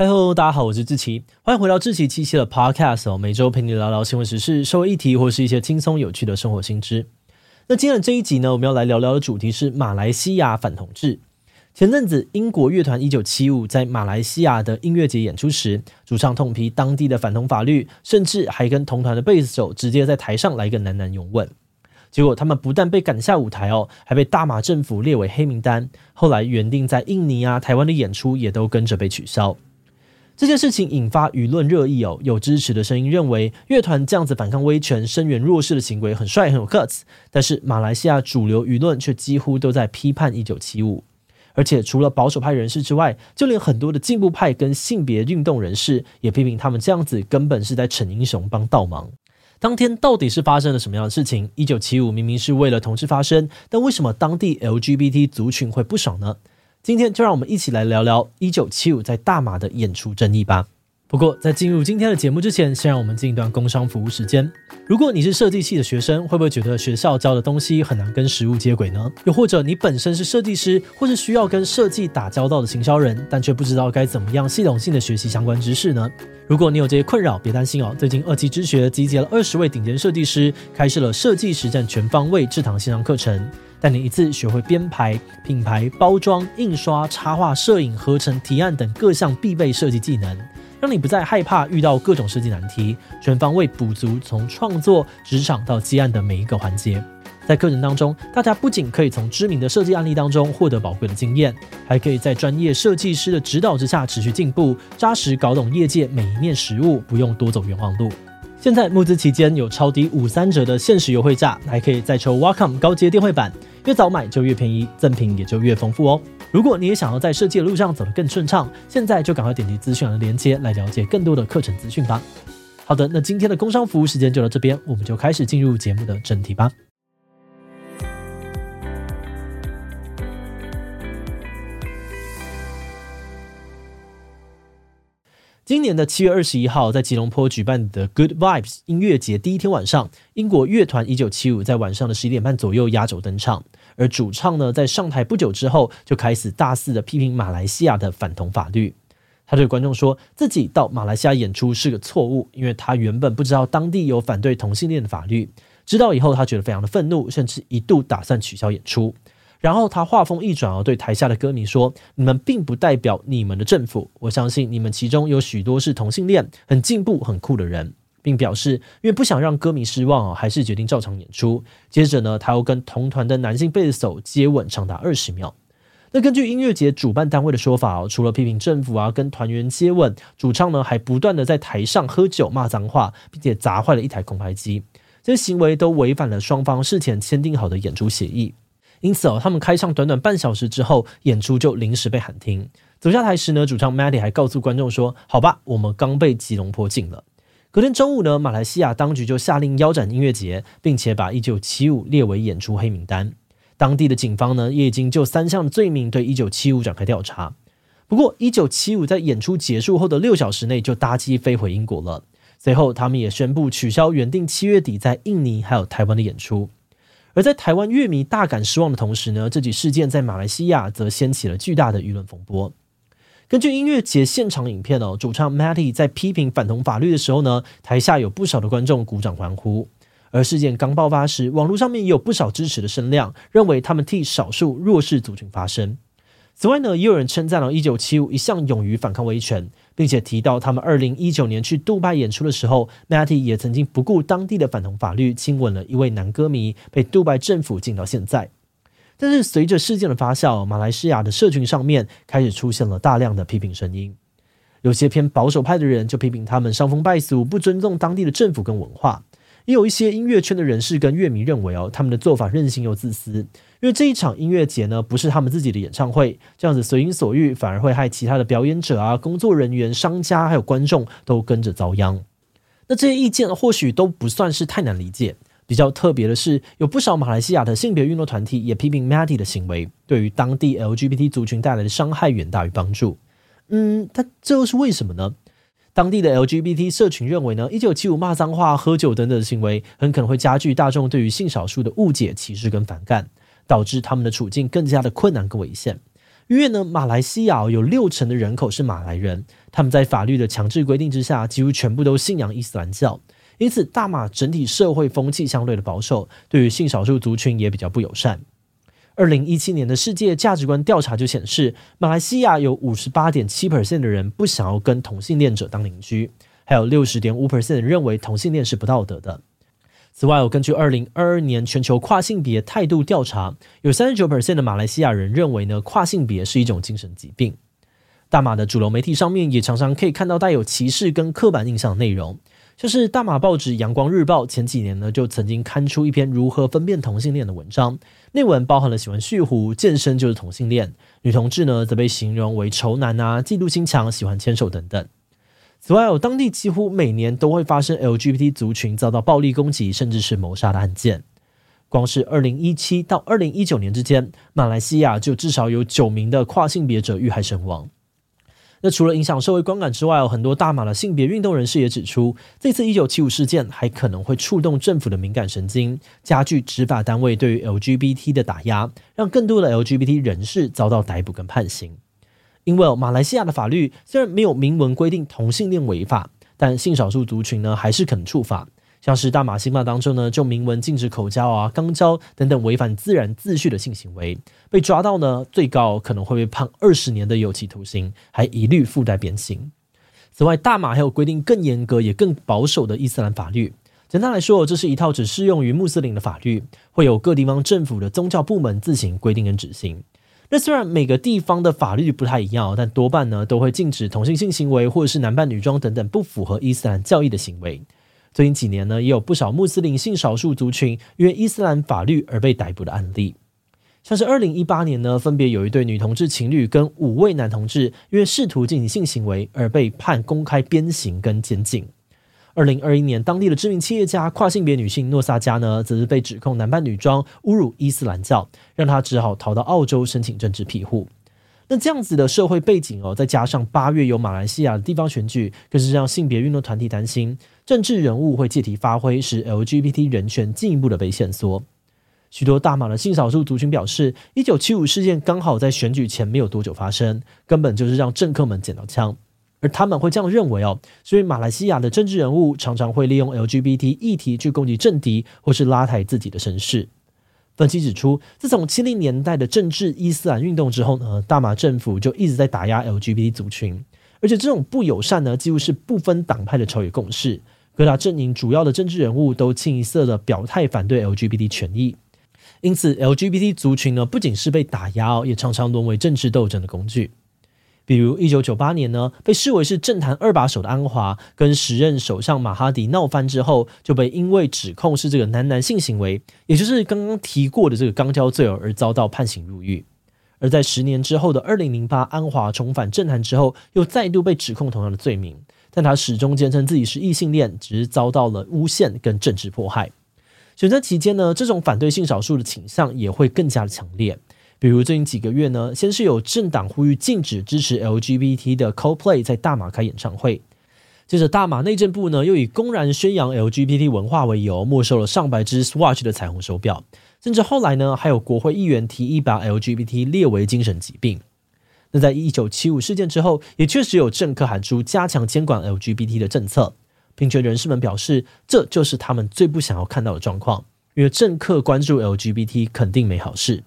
嗨喽，大家好，我是志奇，欢迎回到志奇七七的 Podcast 哦，每周陪你聊聊新闻时事、社会议题，或是一些轻松有趣的生活新知。那今天的这一集呢，我们要来聊聊的主题是马来西亚反同志。前阵子，英国乐团一九七五在马来西亚的音乐节演出时，主唱痛批当地的反同法律，甚至还跟同团的贝斯手直接在台上来一个男男拥吻。结果他们不但被赶下舞台哦，还被大马政府列为黑名单。后来原定在印尼啊、台湾的演出也都跟着被取消。这件事情引发舆论热议哦，有支持的声音认为乐团这样子反抗威权、声援弱势的行为很帅、很有 guts。但是马来西亚主流舆论却几乎都在批判一九七五，而且除了保守派人士之外，就连很多的进步派跟性别运动人士也批评他们这样子根本是在逞英雄、帮倒忙。当天到底是发生了什么样的事情？一九七五明明是为了同志发声，但为什么当地 LGBT 族群会不爽呢？今天就让我们一起来聊聊一九七五在大马的演出争议吧。不过，在进入今天的节目之前，先让我们进一段工商服务时间。如果你是设计系的学生，会不会觉得学校教的东西很难跟实物接轨呢？又或者你本身是设计师，或是需要跟设计打交道的行销人，但却不知道该怎么样系统性的学习相关知识呢？如果你有这些困扰，别担心哦。最近二期之学集结了二十位顶尖设计师，开设了设计实战全方位这堂线上课程，带你一次学会编排、品牌、包装、印刷、插画、摄影、合成、提案等各项必备设计技能。让你不再害怕遇到各种设计难题，全方位补足从创作、职场到接案的每一个环节。在课程当中，大家不仅可以从知名的设计案例当中获得宝贵的经验，还可以在专业设计师的指导之下持续进步，扎实搞懂业界每一面实务，不用多走冤枉路。现在募资期间有超低五三折的限时优惠价，还可以再抽 Wacom 高阶电绘板，越早买就越便宜，赠品也就越丰富哦。如果你也想要在设计的路上走得更顺畅，现在就赶快点击资讯栏的链接来了解更多的课程资讯吧。好的，那今天的工商服务时间就到这边，我们就开始进入节目的正题吧。今年的七月二十一号，在吉隆坡举办的 Good Vibes 音乐节第一天晚上，英国乐团一九七五在晚上的十一点半左右压轴登场。而主唱呢，在上台不久之后，就开始大肆的批评马来西亚的反同法律。他对观众说自己到马来西亚演出是个错误，因为他原本不知道当地有反对同性恋的法律。知道以后，他觉得非常的愤怒，甚至一度打算取消演出。然后他话锋一转而对台下的歌迷说：“你们并不代表你们的政府，我相信你们其中有许多是同性恋、很进步、很酷的人。”并表示，因为不想让歌迷失望哦，还是决定照常演出。接着呢，他又跟同团的男性贝斯手接吻长达二十秒。那根据音乐节主办单位的说法哦，除了批评政府啊，跟团员接吻，主唱呢还不断的在台上喝酒骂脏话，并且砸坏了一台空拍机。这些行为都违反了双方事前签订好的演出协议。因此哦，他们开唱短短半小时之后，演出就临时被喊停。走下台时呢，主唱 Maddie 还告诉观众说：“好吧，我们刚被吉隆坡禁了。”隔天中午呢，马来西亚当局就下令腰斩音乐节，并且把一九七五列为演出黑名单。当地的警方呢，也已经就三项罪名对一九七五展开调查。不过，一九七五在演出结束后的六小时内就搭机飞回英国了。随后，他们也宣布取消原定七月底在印尼还有台湾的演出。而在台湾乐迷大感失望的同时呢，这起事件在马来西亚则掀起了巨大的舆论风波。根据音乐节现场影片哦，主唱 Matty 在批评反同法律的时候呢，台下有不少的观众鼓掌欢呼。而事件刚爆发时，网络上面也有不少支持的声量，认为他们替少数弱势族群发声。此外呢，也有人称赞了1975一向勇于反抗威权，并且提到他们2019年去杜拜演出的时候，Matty 也曾经不顾当地的反同法律，亲吻了一位男歌迷，被杜拜政府禁到现在。但是随着事件的发酵，马来西亚的社群上面开始出现了大量的批评声音。有些偏保守派的人就批评他们伤风败俗，不尊重当地的政府跟文化。也有一些音乐圈的人士跟乐迷认为哦，他们的做法任性又自私，因为这一场音乐节呢不是他们自己的演唱会，这样子随心所欲反而会害其他的表演者啊、工作人员、商家还有观众都跟着遭殃。那这些意见或许都不算是太难理解。比较特别的是，有不少马来西亚的性别运动团体也批评 Maddie 的行为对于当地 LGBT 族群带来的伤害远大于帮助。嗯，他这又是为什么呢？当地的 LGBT 社群认为呢，一九七五骂脏话、喝酒等等的行为，很可能会加剧大众对于性少数的误解、歧视跟反感，导致他们的处境更加的困难跟危险。因为呢，马来西亚有六成的人口是马来人，他们在法律的强制规定之下，几乎全部都信仰伊斯兰教，因此大马整体社会风气相对的保守，对于性少数族群也比较不友善。二零一七年的世界价值观调查就显示，马来西亚有五十八点七 percent 的人不想要跟同性恋者当邻居，还有六十点五 percent 认为同性恋是不道德的。此外，我根据二零二二年全球跨性别态度调查，有三十九 percent 的马来西亚人认为呢，跨性别是一种精神疾病。大马的主流媒体上面也常常可以看到带有歧视跟刻板印象的内容。就是大马报纸《阳光日报》前几年呢，就曾经刊出一篇如何分辨同性恋的文章，内文包含了喜欢蓄胡、健身就是同性恋，女同志呢则被形容为丑男啊、嫉妒心强、喜欢牵手等等。此外，有当地几乎每年都会发生 LGBT 族群遭到暴力攻击，甚至是谋杀的案件。光是二零一七到二零一九年之间，马来西亚就至少有九名的跨性别者遇害身亡。那除了影响社会观感之外，有很多大马的性别运动人士也指出，这次一九七五事件还可能会触动政府的敏感神经，加剧执法单位对于 LGBT 的打压，让更多的 LGBT 人士遭到逮捕跟判刑。因为马来西亚的法律虽然没有明文规定同性恋违法，但性少数族群呢还是可能触法。像是大马刑法当中呢，就明文禁止口交啊、肛交等等违反自然秩序的性行为，被抓到呢，最高可能会被判二十年的有期徒刑，还一律附带鞭刑。此外，大马还有规定更严格也更保守的伊斯兰法律。简单来说，这是一套只适用于穆斯林的法律，会有各地方政府的宗教部门自行规定跟执行。那虽然每个地方的法律不太一样，但多半呢都会禁止同性性行为或者是男扮女装等等不符合伊斯兰教义的行为。最近几年呢，也有不少穆斯林性少数族群因为伊斯兰法律而被逮捕的案例。像是二零一八年呢，分别有一对女同志情侣跟五位男同志因为试图进行性行为而被判公开鞭刑跟监禁。二零二一年，当地的知名企业家跨性别女性诺萨加呢，则是被指控男扮女装侮辱伊斯兰教，让她只好逃到澳洲申请政治庇护。那这样子的社会背景哦，再加上八月有马来西亚的地方选举，更是让性别运动团体担心，政治人物会借题发挥，使 LGBT 人权进一步的被限缩。许多大马的性少数族群表示，一九七五事件刚好在选举前没有多久发生，根本就是让政客们捡到枪。而他们会这样认为哦，所以马来西亚的政治人物常常会利用 LGBT 议题去攻击政敌，或是拉抬自己的声势。分析指出，自从七零年代的政治伊斯兰运动之后呢，大马政府就一直在打压 LGBT 族群，而且这种不友善呢，几乎是不分党派的朝野共识。各大阵营主要的政治人物都清一色的表态反对 LGBT 权益，因此 LGBT 族群呢，不仅是被打压，也常常沦为政治斗争的工具。比如，一九九八年呢，被视为是政坛二把手的安华，跟时任首相马哈迪闹翻之后，就被因为指控是这个男男性行为，也就是刚刚提过的这个肛交罪而遭到判刑入狱。而在十年之后的二零零八，安华重返政坛之后，又再度被指控同样的罪名，但他始终坚称自己是异性恋，只是遭到了诬陷跟政治迫害。选择期间呢，这种反对性少数的倾向也会更加的强烈。比如最近几个月呢，先是有政党呼吁禁止支持 LGBT 的 Coldplay 在大马开演唱会，接着大马内政部呢又以公然宣扬 LGBT 文化为由，没收了上百只 Swatch 的彩虹手表，甚至后来呢还有国会议员提议把 LGBT 列为精神疾病。那在一九七五事件之后，也确实有政客喊出加强监管 LGBT 的政策，平权人士们表示，这就是他们最不想要看到的状况，因为政客关注 LGBT 肯定没好事。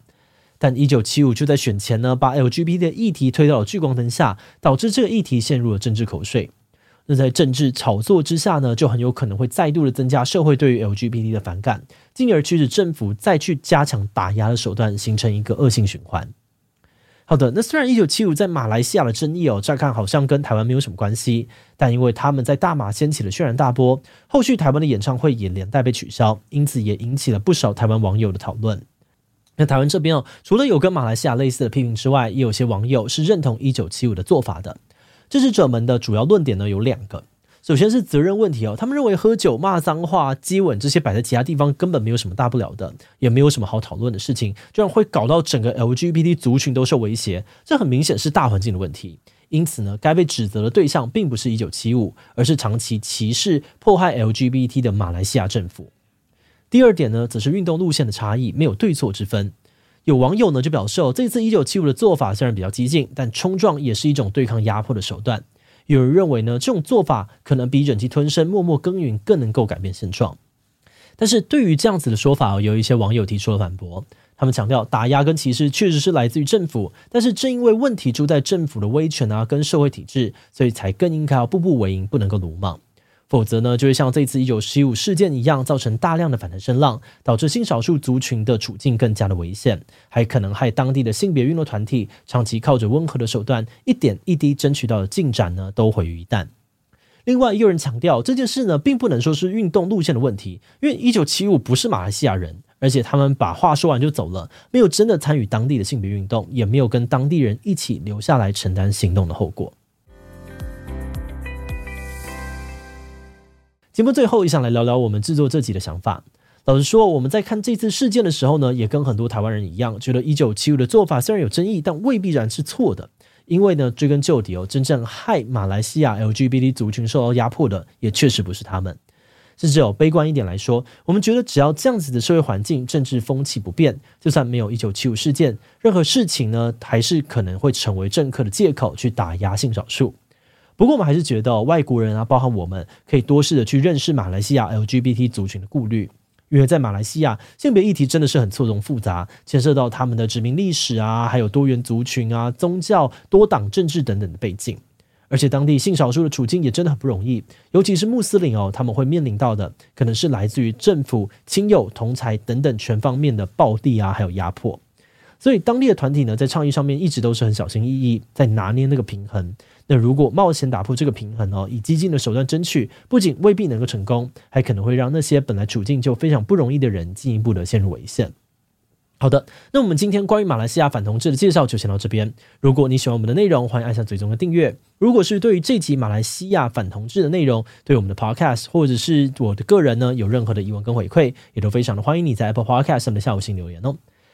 但一九七五就在选前呢，把 LGBT 的议题推到了聚光灯下，导致这个议题陷入了政治口水。那在政治炒作之下呢，就很有可能会再度的增加社会对于 LGBT 的反感，进而驱使政府再去加强打压的手段，形成一个恶性循环。好的，那虽然一九七五在马来西亚的争议哦，乍看好像跟台湾没有什么关系，但因为他们在大马掀起了轩然大波，后续台湾的演唱会也连带被取消，因此也引起了不少台湾网友的讨论。那台湾这边哦，除了有跟马来西亚类似的批评之外，也有些网友是认同一九七五的做法的。支持者们的主要论点呢有两个，首先是责任问题哦，他们认为喝酒、骂脏话、接吻这些摆在其他地方根本没有什么大不了的，也没有什么好讨论的事情，居然会搞到整个 LGBT 族群都受威胁，这很明显是大环境的问题。因此呢，该被指责的对象并不是一九七五，而是长期歧视、迫害 LGBT 的马来西亚政府。第二点呢，则是运动路线的差异，没有对错之分。有网友呢就表示哦，这次一九七五的做法虽然比较激进，但冲撞也是一种对抗压迫的手段。有人认为呢，这种做法可能比忍气吞声、默默耕耘更能够改变现状。但是对于这样子的说法，有一些网友提出了反驳。他们强调，打压跟歧视确实是来自于政府，但是正因为问题出在政府的威权啊，跟社会体制，所以才更应该要步步为营，不能够鲁莽。否则呢，就会像这次一九七五事件一样，造成大量的反弹声浪，导致性少数族群的处境更加的危险，还可能害当地的性别运动团体长期靠着温和的手段，一点一滴争取到的进展呢，都毁于一旦。另外，也有人强调这件事呢，并不能说是运动路线的问题，因为一九七五不是马来西亚人，而且他们把话说完就走了，没有真的参与当地的性别运动，也没有跟当地人一起留下来承担行动的后果。节目最后，也想来聊聊我们制作这集的想法。老实说，我们在看这次事件的时候呢，也跟很多台湾人一样，觉得一九七五的做法虽然有争议，但未必然是错的。因为呢，追根究底哦，真正害马来西亚 LGBT 族群受到压迫的，也确实不是他们。甚至有悲观一点来说，我们觉得只要这样子的社会环境、政治风气不变，就算没有一九七五事件，任何事情呢，还是可能会成为政客的借口去打压性少数。不过，我们还是觉得外国人啊，包含我们，可以多试着去认识马来西亚 LGBT 族群的顾虑。因为在马来西亚，性别议题真的是很错综复杂，牵涉到他们的殖民历史啊，还有多元族群啊、宗教、多党政治等等的背景，而且当地性少数的处境也真的很不容易，尤其是穆斯林哦，他们会面临到的可能是来自于政府、亲友、同侪等等全方面的暴力啊，还有压迫。所以当地的团体呢，在倡议上面一直都是很小心翼翼，在拿捏那个平衡。那如果冒险打破这个平衡哦，以激进的手段争取，不仅未必能够成功，还可能会让那些本来处境就非常不容易的人进一步的陷入危险。好的，那我们今天关于马来西亚反同志的介绍就先到这边。如果你喜欢我们的内容，欢迎按下最终的订阅。如果是对于这集马来西亚反同志的内容，对我们的 Podcast 或者是我的个人呢，有任何的疑问跟回馈，也都非常的欢迎你在 Apple Podcast 上面的下午星留言哦。